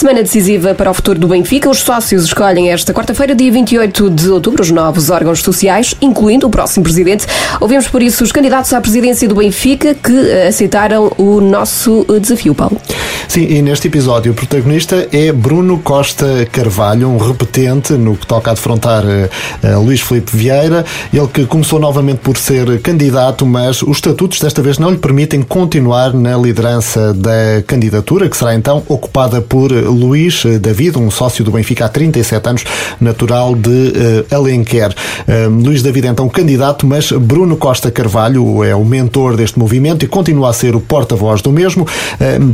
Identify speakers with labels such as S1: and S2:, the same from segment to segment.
S1: Semana decisiva para o futuro do Benfica. Os sócios escolhem esta quarta-feira, dia 28 de outubro, os novos órgãos sociais, incluindo o próximo presidente. Ouvimos por isso os candidatos à presidência do Benfica que aceitaram o nosso desafio, Paulo.
S2: Sim, e neste episódio o protagonista é Bruno Costa Carvalho, um repetente no que toca a defrontar uh, Luís Felipe Vieira. Ele que começou novamente por ser candidato, mas os estatutos desta vez não lhe permitem continuar na liderança da candidatura, que será então ocupada por Luís David, um sócio do Benfica há 37 anos, natural de uh, Alenquer. Uh, Luís David é então candidato, mas Bruno Costa Carvalho é o mentor deste movimento e continua a ser o porta-voz do mesmo.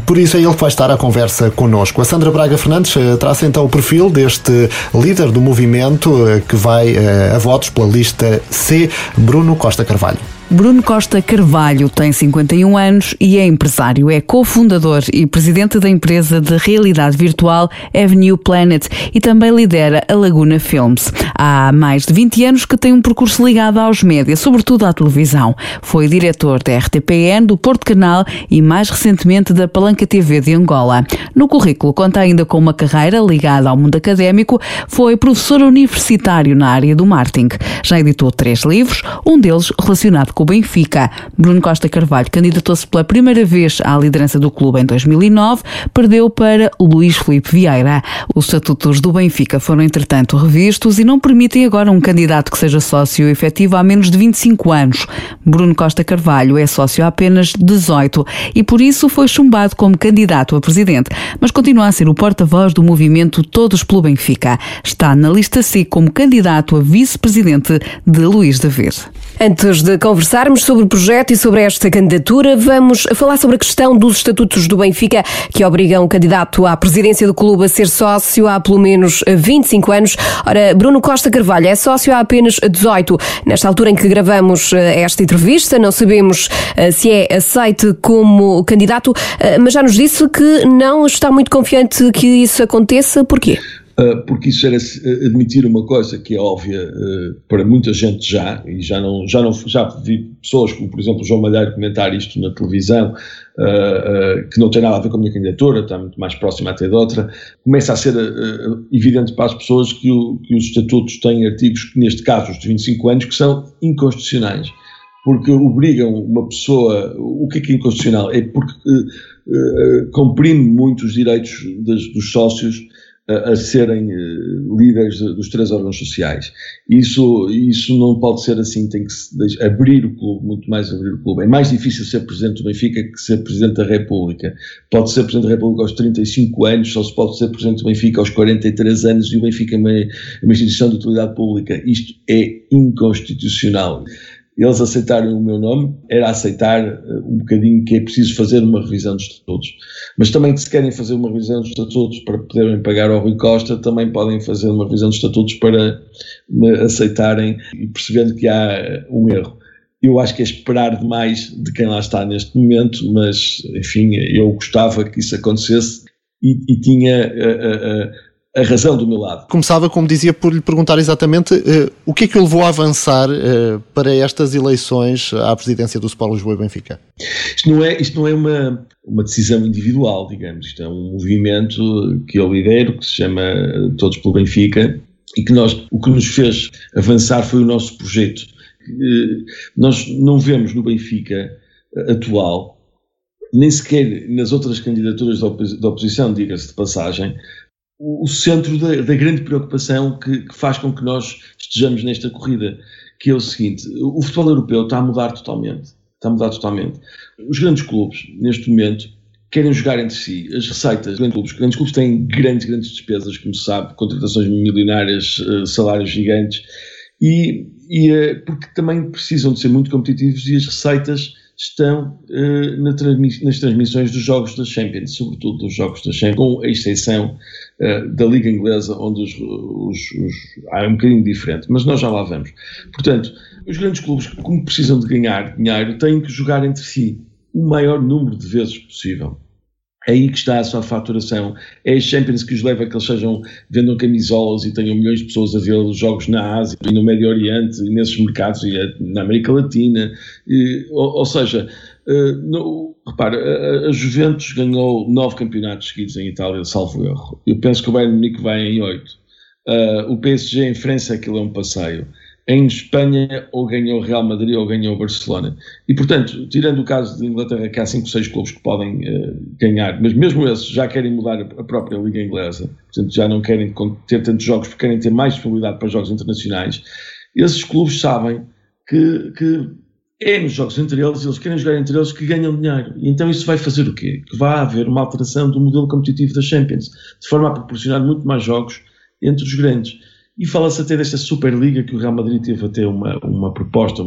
S2: por isso é ele que vai estar à conversa connosco. A Sandra Braga Fernandes traça então o perfil deste líder do movimento que vai a votos pela lista C, Bruno Costa Carvalho.
S3: Bruno Costa Carvalho tem 51 anos e é empresário. É cofundador e presidente da empresa de realidade virtual Avenue Planet e também lidera a Laguna Films. Há mais de 20 anos que tem um percurso ligado aos médias, sobretudo à televisão. Foi diretor da RTPN, do Porto Canal e mais recentemente da Palanca TV de Angola. No currículo conta ainda com uma carreira ligada ao mundo académico, foi professor universitário na área do marketing. Já editou três livros, um deles relacionado com o Benfica. Bruno Costa Carvalho candidatou-se pela primeira vez à liderança do clube em 2009, perdeu para Luís Felipe Vieira. Os estatutos do Benfica foram, entretanto, revistos e não permitem agora um candidato que seja sócio efetivo há menos de 25 anos. Bruno Costa Carvalho é sócio há apenas 18 e, por isso, foi chumbado como candidato a presidente, mas continua a ser o porta-voz do movimento Todos pelo Benfica. Está na lista C como candidato a vice-presidente de Luís David.
S1: Antes de conversarmos sobre o projeto e sobre esta candidatura, vamos falar sobre a questão dos estatutos do Benfica que obrigam o candidato à presidência do clube a ser sócio há pelo menos 25 anos. Ora, Bruno Costa Carvalho é sócio há apenas 18. Nesta altura em que gravamos eh, esta entrevista, não sabemos eh, se é aceite como candidato, eh, mas já nos disse que não está muito confiante que isso aconteça. Porquê?
S4: Ah, porque isso era admitir uma coisa que é óbvia uh, para muita gente já, e já não, já não já vi pessoas como, por exemplo, o João Malheiro comentar isto na televisão, uh, que não tem nada a ver com a minha candidatura, está muito mais próxima até de outra, começa a ser evidente para as pessoas que, o, que os estatutos têm artigos, neste caso os de 25 anos, que são inconstitucionais porque obrigam uma pessoa. O que é que é inconstitucional? É porque comprime muito os direitos das, dos sócios a, serem uh, líderes dos três órgãos sociais. Isso, isso não pode ser assim, tem que se abrir o clube, muito mais abrir o clube. É mais difícil ser presidente do Benfica que ser presidente da República. Pode ser presidente da República aos 35 anos, só se pode ser presidente do Benfica aos 43 anos e o Benfica é uma, é uma instituição de utilidade pública. Isto é inconstitucional eles aceitarem o meu nome, era aceitar uh, um bocadinho que é preciso fazer uma revisão dos estatutos. Mas também, se querem fazer uma revisão dos estatutos para poderem pagar ao Rui Costa, também podem fazer uma revisão dos estatutos para aceitarem e percebendo que há uh, um erro. Eu acho que é esperar demais de quem lá está neste momento, mas, enfim, eu gostava que isso acontecesse e, e tinha. Uh, a razão do meu lado.
S2: Começava, como dizia, por lhe perguntar exatamente uh, o que é que o levou a avançar uh, para estas eleições à presidência do Sport Lisboa e Benfica.
S4: Isto não é, isto não é uma, uma decisão individual, digamos. Isto é um movimento que eu lidero, que se chama Todos pelo Benfica, e que nós, o que nos fez avançar foi o nosso projeto. Uh, nós não vemos no Benfica atual nem sequer nas outras candidaturas da oposição, diga-se de passagem, o, centro da, da, grande preocupação que, que, faz com que nós estejamos nesta corrida, que é o seguinte: o futebol europeu está a mudar totalmente. Está a mudar totalmente. Os grandes clubes, neste momento, querem jogar entre si. As receitas dos grandes clubes, os grandes clubes têm grandes, grandes despesas, como se sabe, contratações milionárias, eh, salários gigantes, e, e eh, porque também precisam de ser muito competitivos e as receitas estão uh, nas transmissões dos jogos da Champions, sobretudo dos jogos da Champions, com a exceção uh, da Liga Inglesa, onde os, os, os, há um bocadinho diferente, mas nós já lá vamos. Portanto, os grandes clubes, como precisam de ganhar dinheiro, têm que jogar entre si o maior número de vezes possível. É aí que está a sua faturação. É a Champions que os leva a que eles sejam, vendam camisolas e tenham milhões de pessoas a ver os jogos na Ásia e no Médio Oriente, e nesses mercados, e na América Latina. E, ou, ou, seja, uh, no, repara, a, a, Juventus ganhou nove campeonatos seguidos em Itália, salvo erro. Eu penso que o Bayern Munique vai em oito. Uh, o PSG em França, aquilo é um passeio em Espanha ou ganhou o Real Madrid ou ganhou o Barcelona. E, portanto, tirando o caso de Inglaterra, que há 5 ou 6 clubes que podem uh, ganhar, mas mesmo esses já querem mudar a própria Liga Inglesa, portanto, já não querem ter tantos jogos porque querem ter mais disponibilidade para jogos internacionais, esses clubes sabem que, que é nos jogos entre eles, eles querem jogar entre eles que ganham dinheiro. E então isso vai fazer o quê? Que vai haver uma alteração do modelo competitivo da Champions, de forma a proporcionar muito mais jogos entre os grandes. E fala-se até desta Superliga que o Real Madrid teve até uma, uma proposta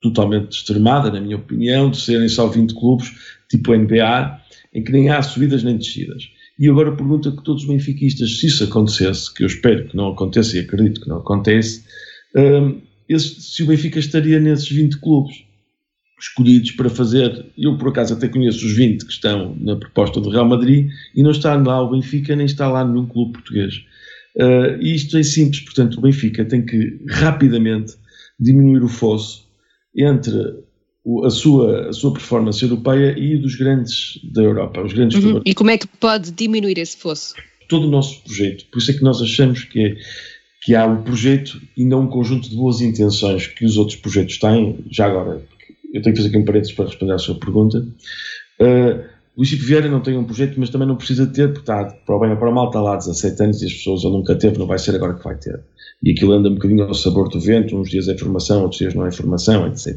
S4: totalmente extremada, na minha opinião, de serem só 20 clubes, tipo NBA, em que nem há subidas nem descidas. E agora pergunta que todos os benfiquistas, se isso acontecesse, que eu espero que não aconteça e acredito que não acontece, um, esse, se o Benfica estaria nesses 20 clubes escolhidos para fazer, eu por acaso até conheço os 20 que estão na proposta do Real Madrid e não está lá o Benfica nem está lá nenhum clube português. Uh, e isto é simples, portanto, o Benfica tem que rapidamente diminuir o fosso entre o, a, sua, a sua performance europeia e dos grandes da Europa, os grandes
S1: uhum. E como é que pode diminuir esse fosso?
S4: Todo o nosso projeto, por isso é que nós achamos que, é, que há um projeto e não um conjunto de boas intenções que os outros projetos têm, já agora, eu tenho que fazer aqui um parênteses para responder à sua pergunta. Uh, Luís Chico Vieira não tem um projeto, mas também não precisa ter, porque está, para o bem ou para o mal, está lá há 17 anos e as pessoas ele nunca teve, não vai ser agora que vai ter. E aquilo anda um bocadinho ao sabor do vento, uns dias é informação, outros dias não é informação, etc.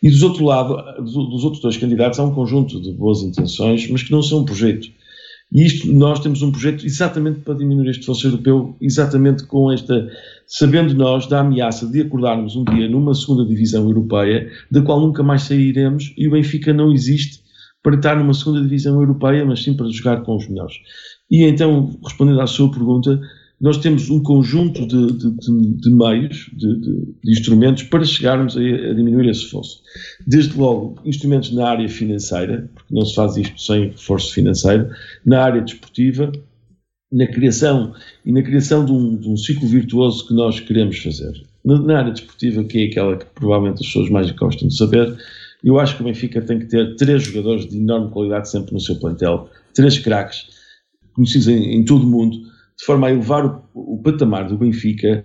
S4: E dos outro lado, dos outros dois candidatos, há um conjunto de boas intenções, mas que não são um projeto. E isto, nós temos um projeto exatamente para diminuir este fosso europeu, exatamente com esta, sabendo nós da ameaça de acordarmos um dia numa segunda divisão europeia, da qual nunca mais sairemos, e o Benfica não existe para estar numa segunda divisão europeia, mas sim para jogar com os melhores. E então, respondendo à sua pergunta, nós temos um conjunto de, de, de, de meios, de, instrumentos para chegarmos a, a, diminuir esse fosso. Desde logo, instrumentos na área financeira, porque não se faz isto sem reforço financeiro, na área desportiva, na criação e na criação de um, um ciclo virtuoso que nós queremos fazer. Na, na área desportiva, que é aquela que provavelmente as pessoas mais gostam de saber, eu acho que o Benfica tem que ter três jogadores de enorme qualidade sempre no seu plantel, três craques, conhecidos em, em todo o mundo, de forma a elevar o, o, patamar do Benfica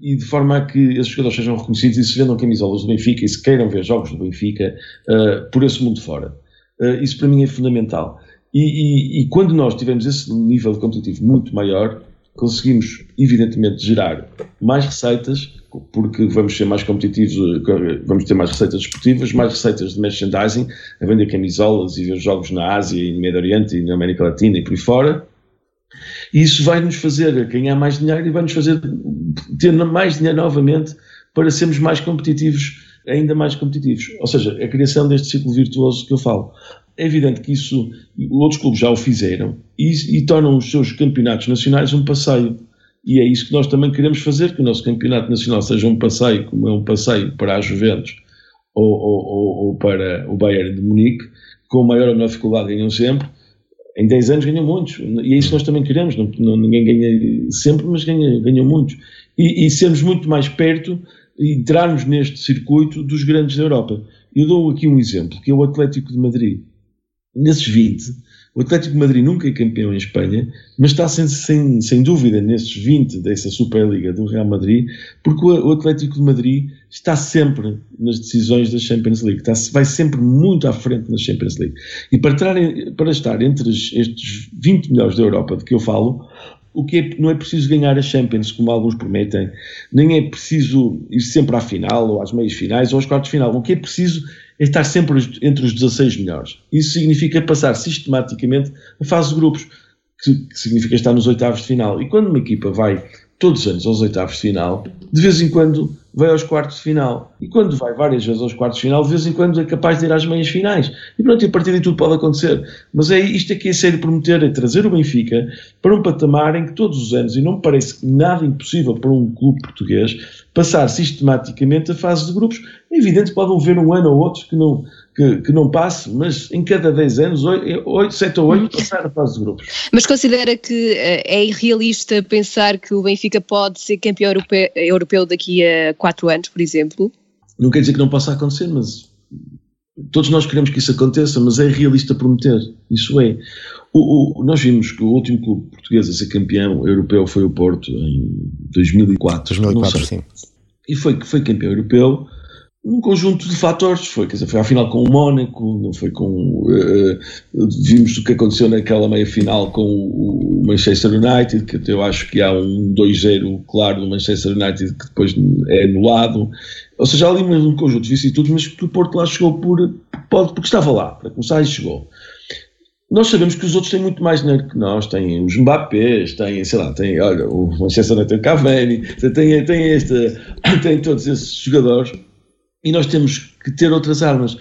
S4: e de forma a que esses jogadores sejam reconhecidos e se vendam camisolas do Benfica e se queiram ver jogos do Benfica uh, por esse mundo fora. Uh, isso para mim é fundamental. E, e, e, quando nós tivermos esse nível competitivo muito maior, conseguimos, evidentemente, gerar mais receitas, porque vamos ser mais competitivos, vamos ter mais receitas desportivas, mais receitas de merchandising, a vender camisolas e ver jogos na Ásia e no Médio Oriente e na América Latina e por aí fora. E isso vai nos fazer ganhar mais dinheiro e vai nos fazer ter mais dinheiro novamente para sermos mais competitivos, ainda mais competitivos. Ou seja, a criação deste ciclo virtuoso que eu falo. É evidente que isso, outros clubes já o fizeram e, e tornam os seus campeonatos nacionais um passeio. E é isso que nós também queremos fazer, que o nosso campeonato nacional seja um passeio, como é um passeio para a Juventus ou, ou, ou para o Bayern de Munique, com maior ou menor dificuldade ganham sempre. Em 10 anos ganham muitos, e é isso que nós também queremos. Não, não, ninguém ganha sempre, mas ganha, ganham muitos. E, e sermos muito mais perto e entrarmos neste circuito dos grandes da Europa. Eu dou aqui um exemplo, que é o Atlético de Madrid nesses 20, o Atlético de Madrid nunca é campeão em Espanha, mas está sem, sem, sem dúvida nesses 20 dessa Superliga do Real Madrid, porque o, Atlético de Madrid está sempre nas decisões da Champions League, está, vai sempre muito à frente na Champions League. E para, para estar entre estes 20 melhores da Europa de que eu falo, o que é, não é preciso ganhar a Champions, como alguns prometem, nem é preciso ir sempre à final, ou às meias finais, ou aos quartos de final. O que é preciso estar sempre entre os 16 melhores. Isso significa passar sistematicamente a fase de grupos, que significa estar nos oitavos de final. E quando uma equipa vai todos os anos aos oitavos de final, de vez em quando vai aos quartos de final. E quando vai várias vezes aos quartos de final, de vez em quando é capaz de ir às meias finais. E pronto, e a partir daí tudo pode acontecer. Mas é isto aqui é sério prometer, é trazer o Benfica para um patamar em que todos os anos, e não me parece nada impossível para um clube português, passar sistematicamente a fase de grupos. É evidente que pode haver um ano ou outro que não, que, que, não passe, mas em cada 10 anos, 8, 7 ou 8, passar a fase de grupos.
S1: Mas considera que eh, é irrealista pensar que o Benfica pode ser campeão europeu, europeu daqui a 4 anos, por exemplo?
S4: Não quer dizer que não possa acontecer, mas todos nós queremos que isso aconteça, mas é irrealista prometer. Isso é. O, o, nós vimos que o último clube português a ser campeão europeu foi o Porto em 2004.
S2: 2004, sim.
S4: E foi, foi campeão europeu um conjunto de fatores. Foi, quer dizer, foi à final com o Mónaco, não foi com. Uh, vimos o que aconteceu naquela meia final com o Manchester United, que eu acho que há um 2-0 claro do Manchester United que depois é anulado. Ou seja, há ali um conjunto de vicissitudes, mas que o Porto lá chegou por, pode, porque estava lá, para começar, e chegou. Nós sabemos que os outros têm muito mais dinheiro que nós, têm os Mbappés, têm, sei lá, tem, olha, o Manchester United Cavani, tem, tem, este, tem todos esses jogadores e nós temos que ter outras armas.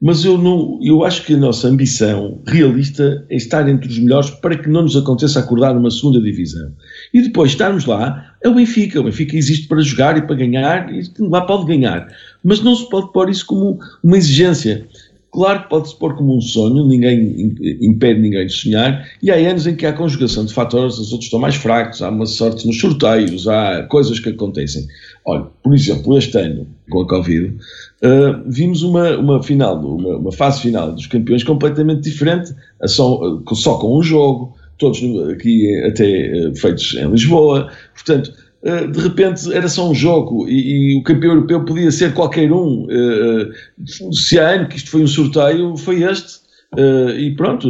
S4: Mas eu não, eu acho que a nossa ambição realista é estar entre os melhores para que não nos aconteça acordar numa segunda divisão. E depois estarmos lá, é o Benfica. O Benfica existe para jogar e para ganhar, e lá pode ganhar. Mas não se pode pôr isso como uma exigência. Claro que pode-se pôr como um sonho, ninguém impede ninguém de sonhar, e há anos em que há conjugação de fatores, os outros estão mais fracos, há uma sorte nos sorteios, há coisas que acontecem. Olha, por exemplo, este ano, com a Covid, uh, vimos uma, uma final, uma, uma, fase final dos campeões completamente diferente, só, só com um jogo, todos aqui até uh, feitos em Lisboa, portanto, eh, de repente era só um jogo e, e, o campeão europeu podia ser qualquer um. Uh, se há ano que isto foi um sorteio, foi este. Uh, e pronto,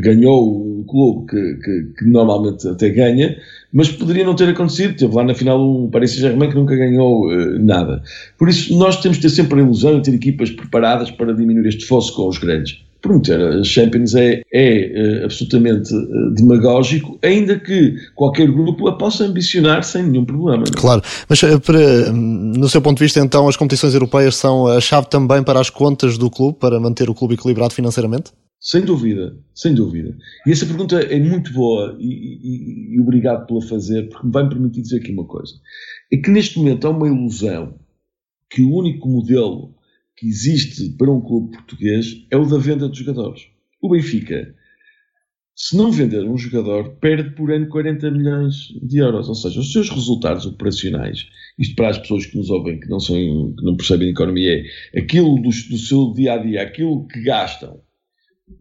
S4: ganhou um clube que, que, que, normalmente até ganha, mas poderia não ter acontecido. Teve lá na final um Paris Saint-Germain que nunca ganhou nada. Por isso, nós temos de ter sempre a ilusão de ter equipas preparadas para diminuir este fosso com os grandes prometer a Champions é, é, é absolutamente eh, demagógico, ainda que qualquer grupo a possa ambicionar sem nenhum problema.
S2: É? Claro, mas eh, para, no seu ponto de vista, então, as competições europeias são a chave também para as contas do clube, para manter o clube equilibrado financeiramente?
S4: Sem dúvida, sem dúvida. E essa pergunta é muito boa e, e, e obrigado pela fazer, porque me vai me permitir dizer aqui uma coisa. É que neste momento há uma ilusão que o único modelo que existe para um clube português é o da venda de jogadores. O Benfica, se não vender um jogador, perde por ano 40 milhões de euros. Ou seja, os seus resultados operacionais, isto para as pessoas que nos ouvem, que não, são, que não percebem economia, é aquilo do, do seu dia a dia, aquilo que gastam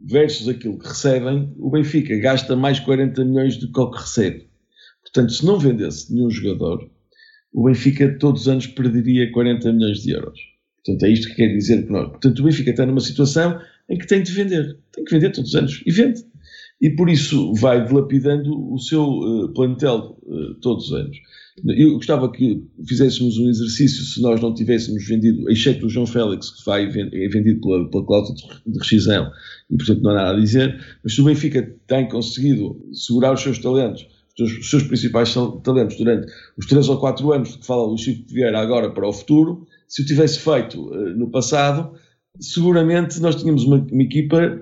S4: versus aquilo que recebem, o Benfica gasta mais 40 milhões do que o que recebe. Portanto, se não vendesse nenhum jogador, o Benfica todos os anos perderia 40 milhões de euros. Portanto, é isto que quer dizer que. Portanto, o Benfica está numa situação em que tem de vender. Tem que vender todos os anos. E vende. E por isso vai dilapidando o seu uh, plantel uh, todos os anos. Eu gostava que fizéssemos um exercício se nós não tivéssemos vendido, exceto o João Félix, que vai, é vendido pela, pela cláusula de rescisão, e portanto não há nada a dizer, mas se o Benfica tem conseguido segurar os seus talentos, os seus, principais talentos durante os 3 ou 4 anos que fala o Chico Vieira agora para o futuro, se o tivesse feito uh, no passado, seguramente nós tínhamos uma, uma, equipa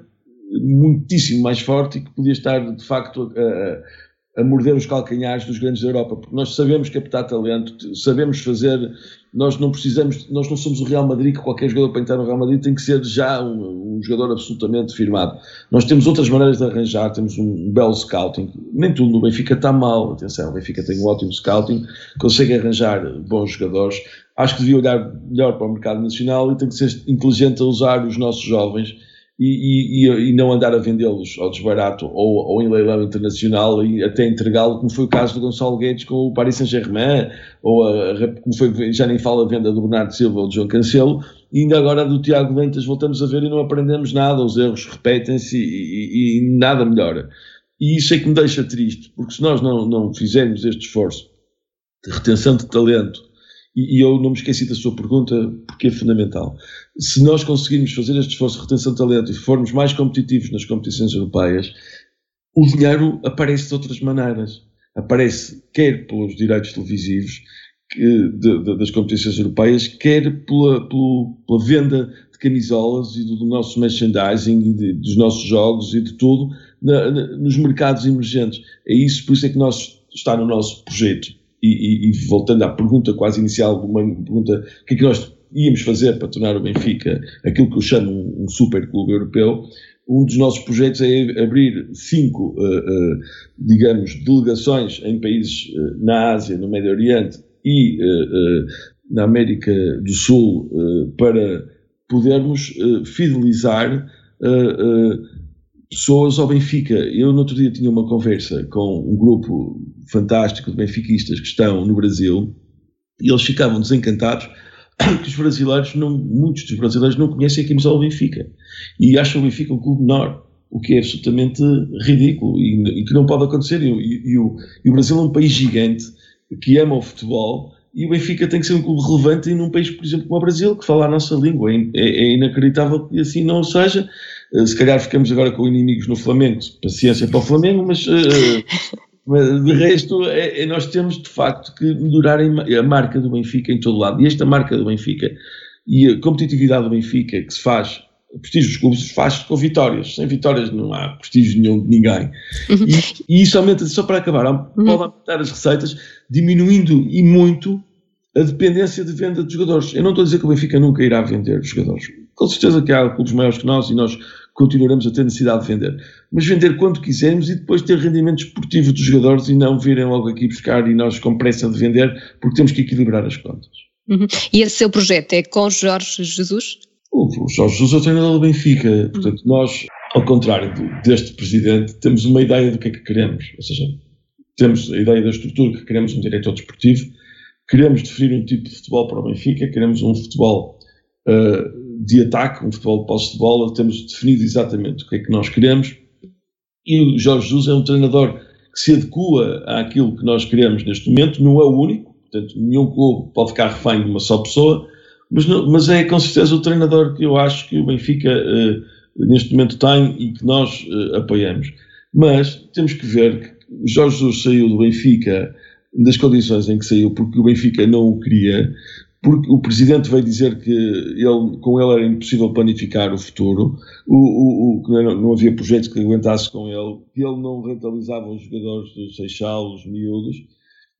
S4: muitíssimo mais forte e que podia estar de facto a, a, morder os calcanhares dos grandes da Europa, porque nós sabemos captar talento, sabemos fazer, nós não precisamos, nós não somos o Real Madrid, que qualquer jogador para entrar no Real Madrid tem que ser já um, um jogador absolutamente firmado. Nós temos outras maneiras de arranjar, temos um belo scouting, nem tudo no Benfica está mal, atenção, o Benfica tem um ótimo scouting, consegue arranjar bons jogadores, acho que devia olhar melhor para o mercado nacional e tem que ser inteligente a usar os nossos jovens e, e, e não andar a vendê-los ao desbarato ou, ou, em leilão internacional e até entregá-lo, como foi o caso do Gonçalo Guedes com o Paris Saint-Germain, ou a, como foi, já nem fala a venda do Bernardo Silva ou do João Cancelo, e ainda agora do Tiago Lentas voltamos a ver e não aprendemos nada, os erros repetem-se e, e, nada melhora. E isso é que me deixa triste, porque se nós não, não fizermos este esforço de retenção de talento, e, e, eu não me esqueci da sua pergunta, porque é fundamental. Se nós conseguirmos fazer este esforço de retenção de talento e formos mais competitivos nas competições europeias, o dinheiro aparece de outras maneiras. Aparece quer pelos direitos televisivos que, de, de, das competições europeias, quer pela, pela, pela, venda de camisolas e do, do nosso merchandising e de, dos nossos jogos e de tudo na, na, nos mercados emergentes. É isso, por isso é que nós está no nosso projeto e, e, e, voltando à pergunta quase inicial, uma pergunta, o que é que nós íamos fazer para tornar o Benfica aquilo que eu chamo um, um super clube europeu, um dos nossos projetos é abrir cinco, uh, uh, digamos, delegações em países uh, na Ásia, no Médio Oriente e na América do Sul para podermos fidelizar pessoas ao Benfica. Eu no outro dia tinha uma conversa com um grupo fantástico de benfiquistas que estão no Brasil e eles ficavam desencantados que os brasileiros, não, muitos dos brasileiros não conhecem a camisola do Benfica e acham o Benfica um clube menor, o que é absolutamente ridículo e, e que não pode acontecer. E, e, o, e, o, Brasil é um país gigante que ama o futebol e o Benfica tem que ser um clube relevante num país, por exemplo, como o Brasil, que fala a nossa língua. É, é, é inacreditável que assim não seja. Eh, se calhar ficamos agora com inimigos no Flamengo, paciência para o Flamengo, mas. Uh, de resto, é, é, nós temos de facto que melhorar a marca do Benfica em todo lado. E esta marca do Benfica e a competitividade do Benfica que se faz, o prestígio dos clubes faz com vitórias. Sem vitórias não há prestígio nenhum de ninguém. Uhum. E, e, isso aumenta, só para acabar, uhum. pode aumentar as receitas, diminuindo e muito a dependência de venda de jogadores. Eu não estou a dizer que o Benfica nunca irá vender jogadores. Com certeza que há clubes maiores que nós e nós continuaremos a ter necessidade de vender. Mas vender quando quisermos e depois ter rendimento esportivo dos jogadores e não virem logo aqui buscar e nós com pressa de vender, porque temos que equilibrar as contas.
S1: Uhum. E esse seu projeto é com Jorge Jesus?
S4: O, Jorge Jesus é o treinador do Benfica. Portanto, nós, ao contrário deste presidente, temos uma ideia do que é que queremos. Ou seja, temos a ideia da estrutura que queremos um diretor desportivo, queremos definir um tipo de futebol para o Benfica, queremos um futebol uh, de ataque, um futebol de posse de bola, temos definido exatamente o que é que nós queremos e o Jorge Jesus é um treinador que se adequa àquilo que nós queremos neste momento, não é o único, portanto, nenhum clube pode ficar refém de uma só pessoa, mas, não, mas é com certeza o treinador que eu acho que o Benfica uh, neste momento tem e que nós uh, apoiamos. Mas temos que ver que Jorge Jesus saiu do Benfica das condições em que saiu, porque o Benfica não o queria, porque o presidente veio dizer que ele, com ele era impossível planificar o futuro, o, o, o, não, havia projeto que aguentasse com ele, que ele não rentabilizava os jogadores do Seixal, os miúdos,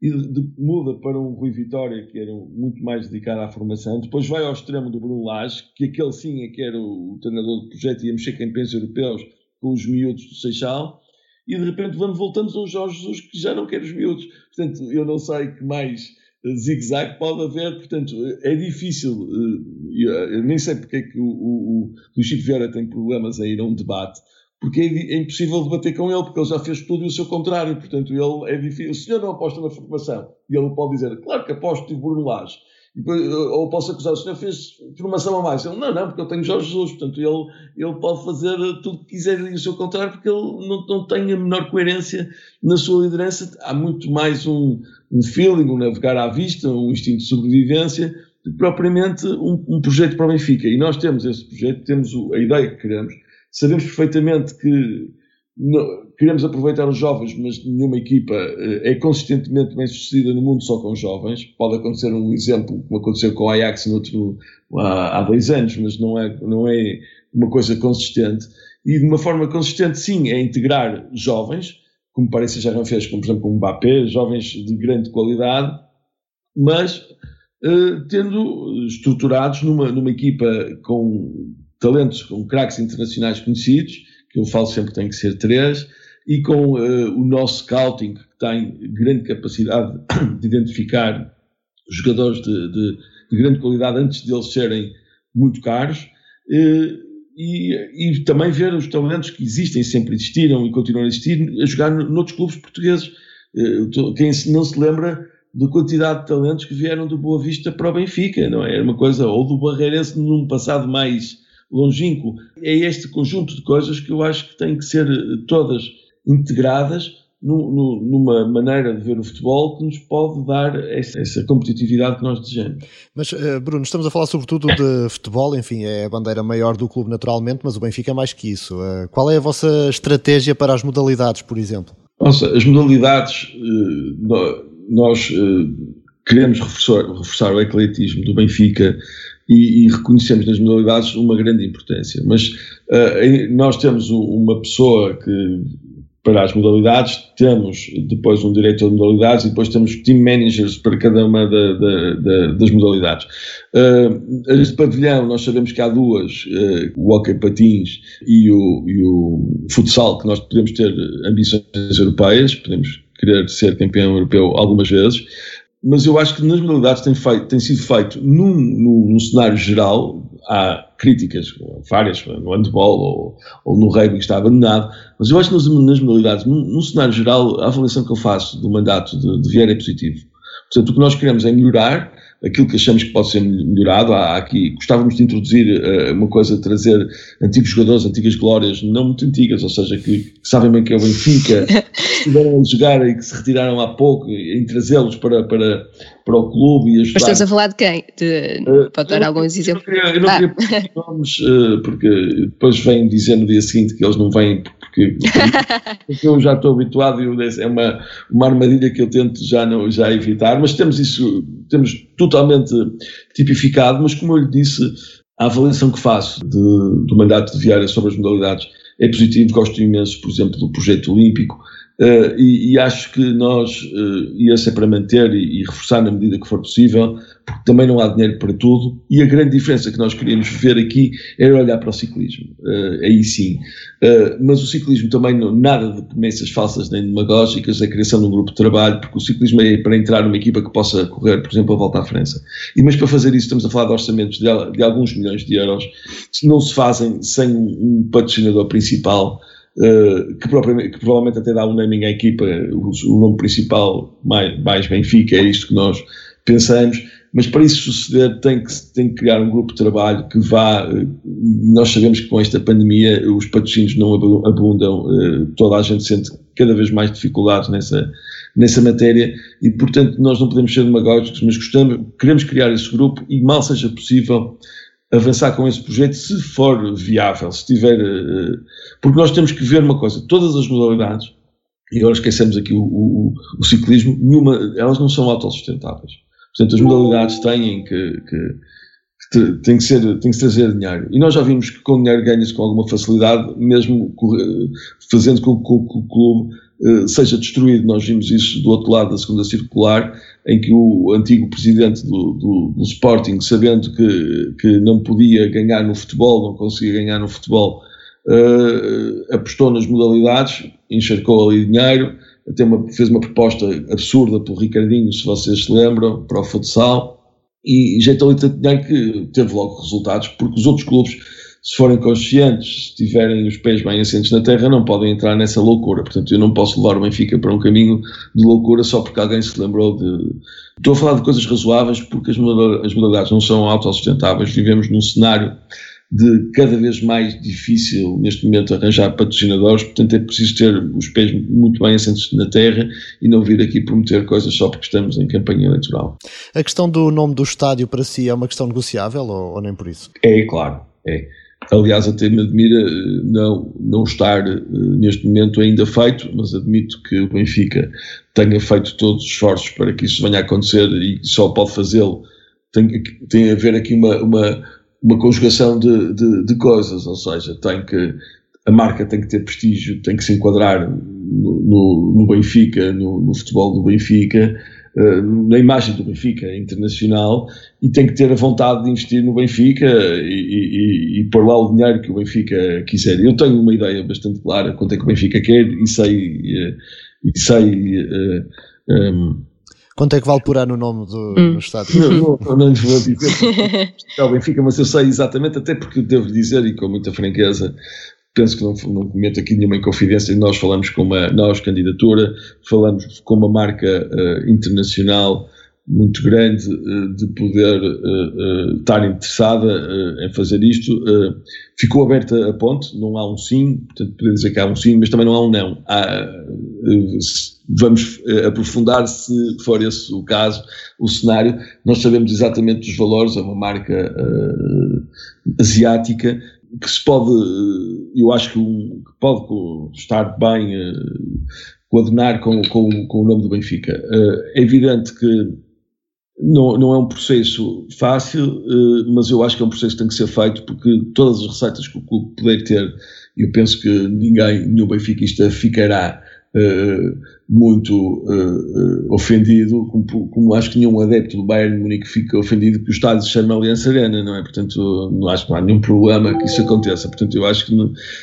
S4: e de, muda para um Rui Vitória, que era muito mais dedicado à formação, depois vai ao extremo do Bruno Lage, que aquele sim é que era o, o treinador do projeto, ia mexer pensos europeus com os miúdos do Seixal, e de repente vamos voltando ao Jorge Jesus, que já não quer os miúdos. Portanto, eu não sei que mais zigue-zague pode haver, portanto, é difícil, eh, eu nem sei porque é que o, o, o Chico Vieira tem problemas a ir a um debate, porque é, é, impossível debater com ele, porque ele já fez tudo e o seu contrário, portanto, ele é difícil. O senhor não aposta na formação, e ele pode dizer, claro que aposto, tive Bruno Lage, ou posso acusar, o senhor fez formação a mais. Ele, não, não, porque eu tenho Jorge Jesus, portanto ele, ele pode fazer tudo o que quiser e o seu contrário, porque ele não, não tem a menor coerência na sua liderança. Há muito mais um, um feeling, um navegar à vista, um instinto de sobrevivência, do que propriamente um, um projeto para o Benfica. E nós temos esse projeto, temos a ideia que queremos, sabemos perfeitamente que não, queremos aproveitar os jovens, mas nenhuma equipa eh, é consistentemente bem sucedida no mundo só com jovens. Pode acontecer um exemplo, como aconteceu com o Ajax há, há dois anos, mas não é, não é uma coisa consistente. E de uma forma consistente, sim, é integrar jovens, como parece já não fez, como por exemplo o Mbappé, jovens de grande qualidade, mas uh, tendo estruturados numa, numa equipa com talentos, com craques internacionais conhecidos, que eu falo sempre que tem que ser três, e com uh, o nosso scouting, que tem grande capacidade de identificar jogadores de, de, de grande qualidade antes de eles serem muito caros, uh, e, e, também ver os talentos que existem, sempre existiram e continuam a existir, a jogar noutros clubes portugueses. Uh, quem não se lembra da quantidade de talentos que vieram do Boa Vista para o Benfica, não é? Era uma coisa, ou do Barreirense num passado mais longínquo. É este conjunto de coisas que eu acho que têm que ser eh, todas integradas numa maneira de ver o futebol que nos pode dar essa, competitividade que nós desejamos.
S2: Mas, eh, Bruno, estamos a falar sobretudo de futebol, enfim, é a bandeira maior do clube naturalmente, mas o Benfica é mais que isso. Eh, qual é a vossa estratégia para as modalidades, por exemplo?
S4: Nossa, as modalidades, nós queremos reforçar, reforçar o ecletismo do Benfica e, e, reconhecemos nas modalidades uma grande importância. Mas uh, nós temos uma pessoa que para as modalidades, temos depois um diretor de modalidades e depois temos team managers para cada uma da, da, da, das modalidades. Uh, este pavilhão, nós sabemos que há duas, uh, o hockey patins e o, e o futsal, que nós podemos ter ambições europeias, podemos querer ser campeão europeu algumas vezes, mas eu acho que nas modalidades tem, feito, tem sido feito num, num, num cenário geral, há críticas várias no handball ou, ou no rugby que está abandonado, mas eu acho que nas, nas modalidades, num, num, cenário geral, a avaliação que eu faço do mandato de, de Vieira é positivo. Portanto, o que nós queremos é melhorar aquilo que achamos que pode ser melhorado. Há aqui, gostávamos de introduzir uh, uma coisa, trazer antigos jogadores, antigas glórias, não muito antigas, ou seja, que, que sabem bem que é o Benfica, que estiveram a jogar e que se retiraram há pouco, em trazê-los para, para, para o clube e ajudar.
S1: Mas estamos a falar de quem? De, uh, pode dar alguns exemplos?
S4: Eu não queria, ah. nomes, uh, porque depois vêm dizer no dia seguinte que eles não vêm porque, porque eu já estou habituado e é uma, uma armadilha que eu tento já, não, já evitar, mas temos isso, temos totalmente tipificado, mas como eu lhe disse, a avaliação que faço de, do mandato de Vieira sobre as modalidades é positivo, gosto imenso, por exemplo, do projeto olímpico, Uh, e, e, acho que nós, uh, e esse é para manter e, e, reforçar na medida que for possível, porque também não há dinheiro para tudo, e a grande diferença que nós queríamos ver aqui era olhar para o ciclismo, uh, aí sim. Mas o ciclismo também, não, nada de promessas falsas nem demagógicas, a criação de um grupo de trabalho, porque o ciclismo é para entrar numa equipa que possa correr, por exemplo, a volta à França. E mas para fazer isso estamos a falar de orçamentos de, de alguns milhões de euros, que não se fazem sem um patrocinador principal, Uh, que, que, provavelmente até dá um naming à equipa, o, o nome principal mais, mais Benfica, é isto que nós pensamos, mas para isso suceder tem que, tem que criar um grupo de trabalho que vá, uh, nós sabemos que com esta pandemia os patrocínios não abundam, uh, toda a gente sente cada vez mais dificuldades nessa, nessa matéria e portanto nós não podemos ser demagógicos, mas gostamos, queremos criar esse grupo e mal seja possível avançar com esse projeto se for viável, se tiver. Eh, porque nós temos que ver uma coisa: todas as modalidades, e agora esquecemos aqui o, o, o ciclismo, nenhuma, elas não são autossustentáveis. Portanto, as modalidades têm que, que tem que, ser, tem que trazer dinheiro. E nós já vimos que com dinheiro ganha-se com alguma facilidade, mesmo fazendo com que o clube eh, seja destruído. Nós vimos isso do outro lado da segunda circular, em que o antigo presidente do, do, do Sporting, sabendo que, que não podia ganhar no futebol, não conseguia ganhar no futebol, uh, apostou nas modalidades, encharcou ali dinheiro, até uma, fez uma proposta absurda pelo Ricardinho, se vocês se lembram, para o futsal, e injetou ali tanto dinheiro que teve logo resultados, porque os outros clubes se forem conscientes, se tiverem os pés bem assentes na terra, não podem entrar nessa loucura. Portanto, eu não posso levar o Benfica para um caminho de loucura só porque alguém se lembrou de. Estou a falar de coisas razoáveis porque as modalidades não são autossustentáveis. Vivemos num cenário de cada vez mais difícil neste momento arranjar patrocinadores, portanto é preciso ter os pés muito bem assentes na terra e não vir aqui prometer coisas só porque estamos em campanha eleitoral.
S2: A questão do nome do estádio para si é uma questão negociável ou, ou nem por isso?
S4: É, claro, é. Aliás, até me admira eh, não, não estar uh, neste momento ainda feito, mas admito que o Benfica tenha feito todos os esforços para que isso venha a acontecer e só pode fazê-lo. Tem, tem a ver aqui uma, uma, uma conjugação de, de, de, coisas, ou seja, tem que, a marca tem que ter prestígio, tem que se enquadrar no, no, no Benfica, no, no futebol do Benfica, eh, na imagem do Benfica internacional e tem que ter a vontade de investir no Benfica e, e, e pôr lá o dinheiro que o Benfica quiser. Eu tenho uma ideia bastante clara quanto é que o Benfica quer e sei. Eh, e sei uh,
S2: um, ehm, Quanto é que vale por ano o nome do, hum. estádio?
S4: Não, não, não lhes vou dizer é o Benfica, mas eu sei exatamente, até porque devo dizer, e com muita franqueza, penso que não, não cometo aqui nenhuma inconfidência, nós falamos com uma, nós, candidatura, falamos com uma marca uh, internacional muito grande uh, de poder uh, estar interessada em fazer isto. ficou aberta a ponte, não há um sim, portanto poder dizer que há um sim, mas também não há um não. Há, vamos aprofundar se for esse o caso, o cenário. Nós sabemos exatamente dos valores, é uma marca asiática, que se pode, eu acho que, um, que pode estar bem uh, com, com, com, o nome do Benfica. Uh, é evidente que não, não é um processo fácil, uh, mas eu acho que é um processo que tem que ser feito porque todas as receitas que o clube puder ter eu penso que ninguém, nenhum benfiquista ficará uh, muito uh, ofendido, como, como, acho que nenhum adepto do Bayern de Munique fica ofendido que o estádio se chama Aliança Arena, não é? Portanto, não acho que não há nenhum problema que isso aconteça. Portanto, eu acho que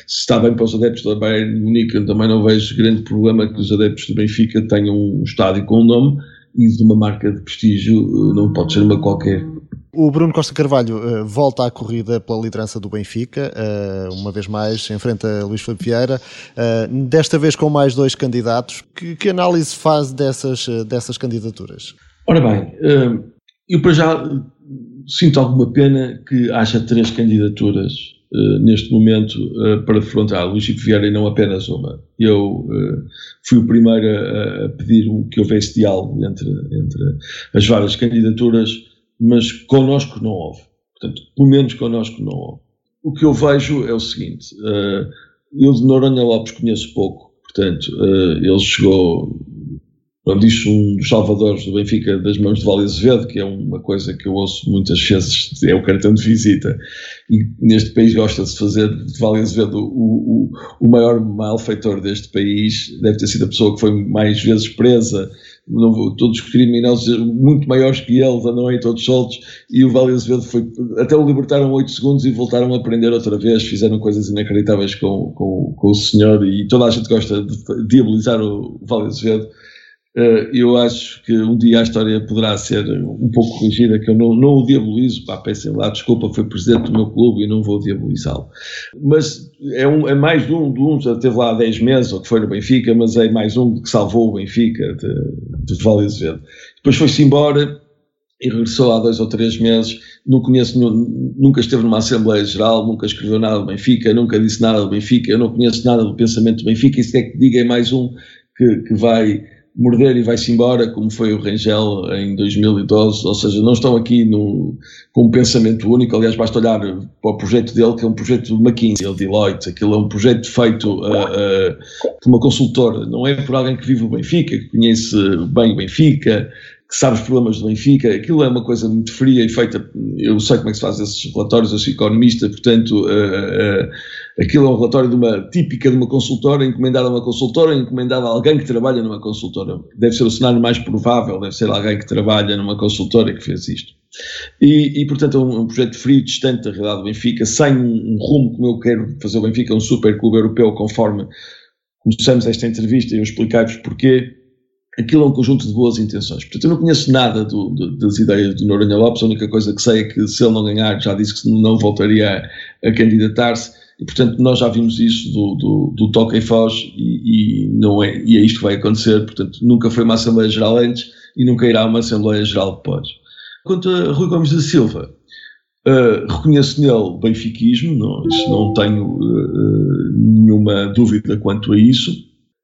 S4: se está bem para os adeptos do Bayern de Munique, eu também não vejo grande problema que os adeptos do Benfica tenham um estádio com um nome e de uma marca de prestígio, não pode ser uma qualquer.
S2: O Bruno Costa Carvalho uh, volta à corrida pela liderança do Benfica, uh, uma vez mais enfrenta Luís Filipe Vieira, uh, desta vez com mais dois candidatos. Que, que análise faz dessas, dessas candidaturas?
S4: Ora bem, eu para já sinto alguma pena que haja três candidaturas neste momento para defrontar Luís Filipe Vieira e não apenas uma. Eu fui o primeiro a, a pedir que houvesse diálogo entre, entre as várias candidaturas mas connosco não houve. Portanto, pelo menos connosco não houve. O que eu vejo é o seguinte: uh, eu de Noronha Lopes conheço pouco, portanto, uh, ele chegou, como disse um dos salvadores do Benfica, das mãos de Vale Azevedo, que é uma coisa que eu ouço muitas vezes, é o cartão de visita, e neste país gosta-se fazer de Vale Azevedo o, o, o maior malfeitor deste país, deve ter sido a pessoa que foi mais vezes presa todos os criminosos muito maiores que eles andam aí todos soltos. E o Vale Azevedo foi, até o libertaram 8 segundos e voltaram a prender outra vez, fizeram coisas inacreditáveis com, com, com o senhor. E toda a gente gosta de diabolizar o Vale Azevedo eu acho que um dia a história poderá ser um pouco corrigida, que eu não, não o diabolizo, pá, peçam lá desculpa, foi presidente do meu clube e não vou diabolizá-lo. Mas é, um, é mais um de um, já teve lá 10 meses, ou que foi no Benfica, mas é mais um que salvou o Benfica de, de Vale Azevedo. Depois foi-se embora e regressou há dois ou três meses. Não conheço, nunca esteve numa Assembleia Geral, nunca escreveu nada do Benfica, nunca disse nada do Benfica, eu não conheço nada do pensamento do Benfica. Isso é que diga é mais um que, que vai morder e vai-se embora, como foi o Rangel em 2012, ou seja, não estão aqui no, com um pensamento único, aliás basta olhar para o projeto dele, que é um projeto de McKinsey, Deloitte, aquilo é um projeto feito uh, uh, por uma consultora, não é por alguém que vive o Benfica, que conhece bem o Benfica, que sabe os problemas do Benfica, aquilo é uma coisa muito fria e feita, eu sei como é que se faz esses relatórios, eu sou economista, portanto, uh, uh, aquilo é um relatório de uma, típica de uma consultora, encomendada a uma consultora, encomendada a alguém que trabalha numa consultora. Deve ser o cenário mais provável, deve ser alguém que trabalha numa consultora que fez isto. E, e portanto, é um, um, projeto frio, distante da realidade do Benfica, sem um, um rumo como eu quero fazer o Benfica, um super clube europeu, conforme começamos esta entrevista e eu explicar-vos porquê aquilo é um conjunto de boas intenções. Portanto, eu não conheço nada do, do, das ideias do Noronha Lopes, a única coisa que sei é que se ele não ganhar, já disse que não voltaria a, a candidatar-se, e portanto nós já vimos isso do, do, do toque e foz, e, e, não é, e é isto que vai acontecer, portanto nunca foi uma Assembleia Geral antes e nunca irá uma Assembleia Geral depois. Quanto a Rui Gomes da Silva, uh, reconheço nele benfiquismo, não, não tenho uh, nenhuma dúvida quanto a isso,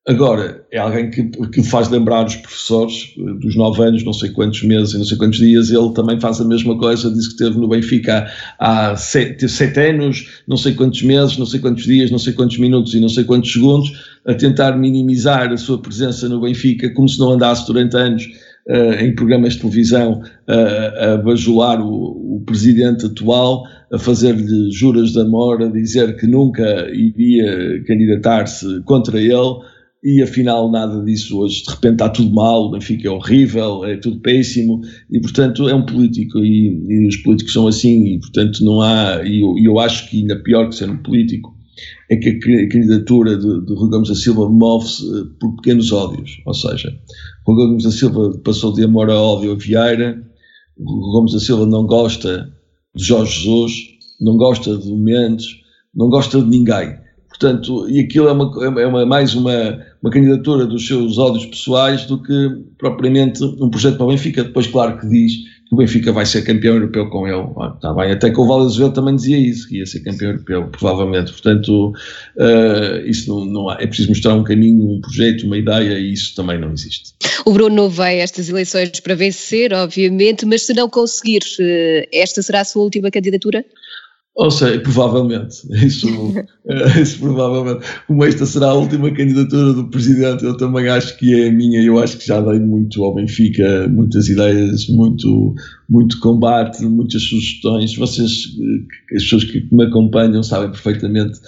S4: Agora, é alguém que, que faz lembrar os professores eh, dos nove anos, não sei quantos meses e não sei quantos dias, ele também faz a mesma coisa, disse que esteve no Benfica há sete, sete anos, não sei quantos meses, não sei quantos dias, não sei quantos minutos e não sei quantos segundos, a tentar minimizar a sua presença no Benfica, como se não andasse durante anos uh, em programas de televisão uh, a bajular o, o presidente atual, a fazer-lhe juras de amor, a dizer que nunca iria candidatar-se contra ele, e afinal nada disso hoje, de repente está tudo mal, o Benfica é horrível, é tudo péssimo, e portanto é um político, e, e os políticos são assim, e portanto não há, e eu, eu, acho que ainda pior que ser um político, é que a candidatura de, de Rui Gomes da Silva move-se eh, por pequenos ódios, ou seja, Rui Gomes da Silva passou de amor a ódio a Vieira, Rui Gomes da Silva não gosta de Jorge Jesus, não gosta de Mendes, não gosta de ninguém. Portanto, e aquilo é, uma, é uma, mais uma, uma candidatura dos seus ódios pessoais do que propriamente um projeto para o Benfica. Depois, claro que diz que o Benfica vai ser campeão europeu com ele. Ah, está bem, até que o Azevedo também dizia isso, que ia ser campeão europeu, provavelmente. Portanto, uh, isso não, não há. É preciso mostrar um caminho, um projeto, uma ideia, e isso também não existe.
S1: O Bruno vai a estas eleições para vencer, obviamente, mas se não conseguir, eh, esta será a sua última candidatura?
S4: Ou seja, provavelmente, isso, eh, isso provavelmente, como esta será a última candidatura do Presidente, eu também acho que é a minha, eu acho que já dei muito ao Benfica, muitas ideias, muito, muito combate, muitas sugestões, vocês, eh, as pessoas que me acompanham sabem perfeitamente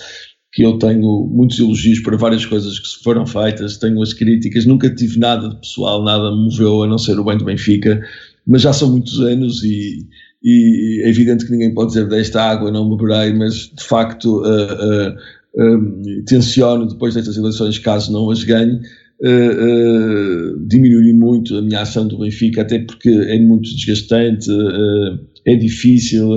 S4: que eu tenho muitos elogios para várias coisas que foram feitas, tenho as críticas, nunca tive nada de pessoal, nada me moveu a não ser o bem do Benfica, mas já são muitos anos e, e é evidente que ninguém pode dizer desta água não beberei, mas de facto uh, uh, uh, tenciono depois destas eleições, caso não as ganhe, uh, diminuir muito a minha ação do Benfica, até porque é muito desgastante, é difícil,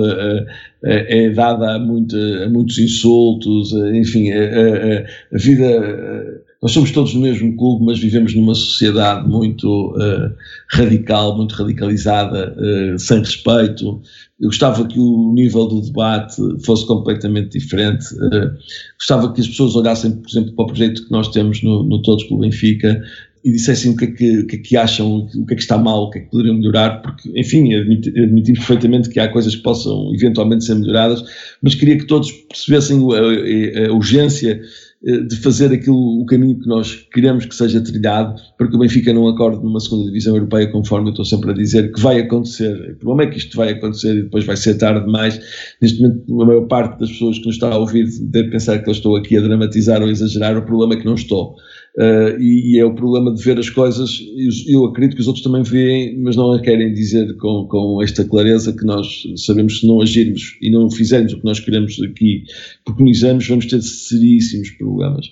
S4: é dada a, a muitos insultos, enfim, a vida nós somos todos no mesmo clube, mas vivemos numa sociedade muito uh, radical, muito radicalizada, uh, sem respeito. Eu gostava que o nível do debate fosse completamente diferente. Uh, gostava que as pessoas olhassem, por exemplo, para o projeto que nós temos no, no Todos pelo Benfica e dissessem o que, é que, o que, é que acham, o que é que está mal, o que é que poderiam melhorar, porque, enfim, admitimos perfeitamente que há coisas que possam eventualmente ser melhoradas, mas queria que todos percebessem a, a, a urgência de fazer aquilo, o caminho que nós queremos que seja trilhado para que o Benfica não acorde numa segunda divisão europeia, conforme eu estou sempre a dizer, que vai acontecer. O problema é que isto vai acontecer e depois vai ser tarde demais. Neste momento, a maior parte das pessoas que nos está a ouvir deve pensar que eu estou aqui a dramatizar ou a exagerar. O problema é que não estou. Uh, e, e, é o problema de ver as coisas, eu acredito que os outros também veem, mas não a querem dizer com, com esta clareza que nós sabemos que se não agirmos e não fizermos o que nós queremos aqui, preconizamos, vamos ter seríssimos problemas.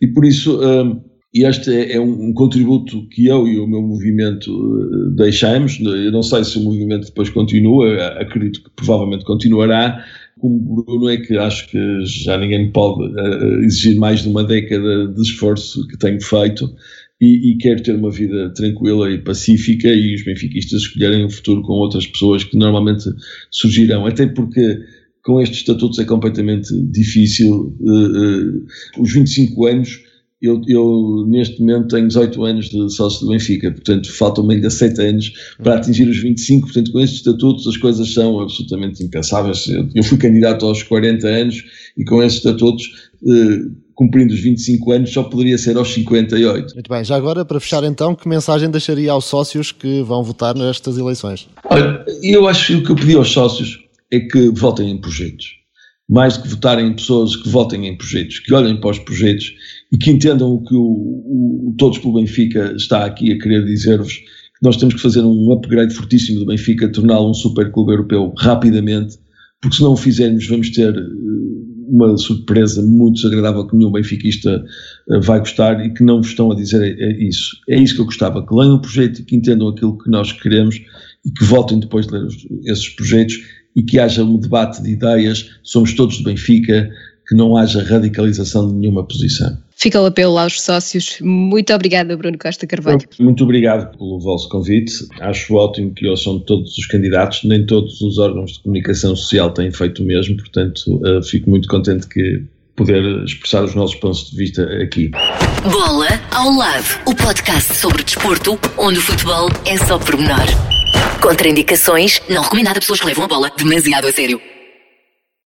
S4: E por isso, uh, este é, é um, um, contributo que eu e o meu movimento uh, deixamos, eu não sei se o movimento depois continua, acredito que provavelmente continuará, como Bruno é que acho que já ninguém pode uh, exigir mais de uma década de esforço que tenho feito e, e, quero ter uma vida tranquila e pacífica e os benfiquistas escolherem o futuro com outras pessoas que normalmente surgirão, até porque com estes estatutos é completamente difícil. Uh, uh, os 25 anos eu, eu, neste momento tenho 18 anos de sócio do Benfica, portanto faltam-me ainda 7 anos para atingir os 25, portanto com estes estatutos as coisas são absolutamente impensáveis. Eu, eu fui candidato aos 40 anos e com estes estatutos, eh, cumprindo os 25 anos, só poderia ser aos 58.
S2: Muito bem, já agora para fechar então, que mensagem deixaria aos sócios que vão votar nestas eleições?
S4: Olha, eu acho que o que eu pedi aos sócios é que votem em projetos mais do que votarem em pessoas que votem em projetos, que olhem para os projetos e que entendam o que o, o, Todos pelo Benfica está aqui a querer dizer-vos, que nós temos que fazer um upgrade fortíssimo do Benfica, torná-lo um super clube europeu rapidamente, porque se não o fizermos vamos ter eh, uma surpresa muito desagradável que nenhum benfiquista eh, vai gostar e que não vos estão a dizer é isso. É isso que eu gostava, que leiam o projeto e que entendam aquilo que nós queremos e que votem depois de ler esses projetos e que haja um debate de ideias, somos todos do Benfica, que não haja radicalização de nenhuma posição.
S1: Fica o apelo aos sócios. Muito obrigada, Bruno Costa Carvalho.
S4: Muito obrigado pelo vosso convite. Acho ótimo que ouçam todos os candidatos. Nem todos os órgãos de comunicação social têm feito o mesmo, portanto, uh, fico muito contente que poder expressar os nossos pontos de vista aqui.
S5: Bola ao lado, o podcast sobre desporto, onde o futebol é só pormenor. Contraindicações, não recomendado a pessoas que levam a bola demasiado a sério.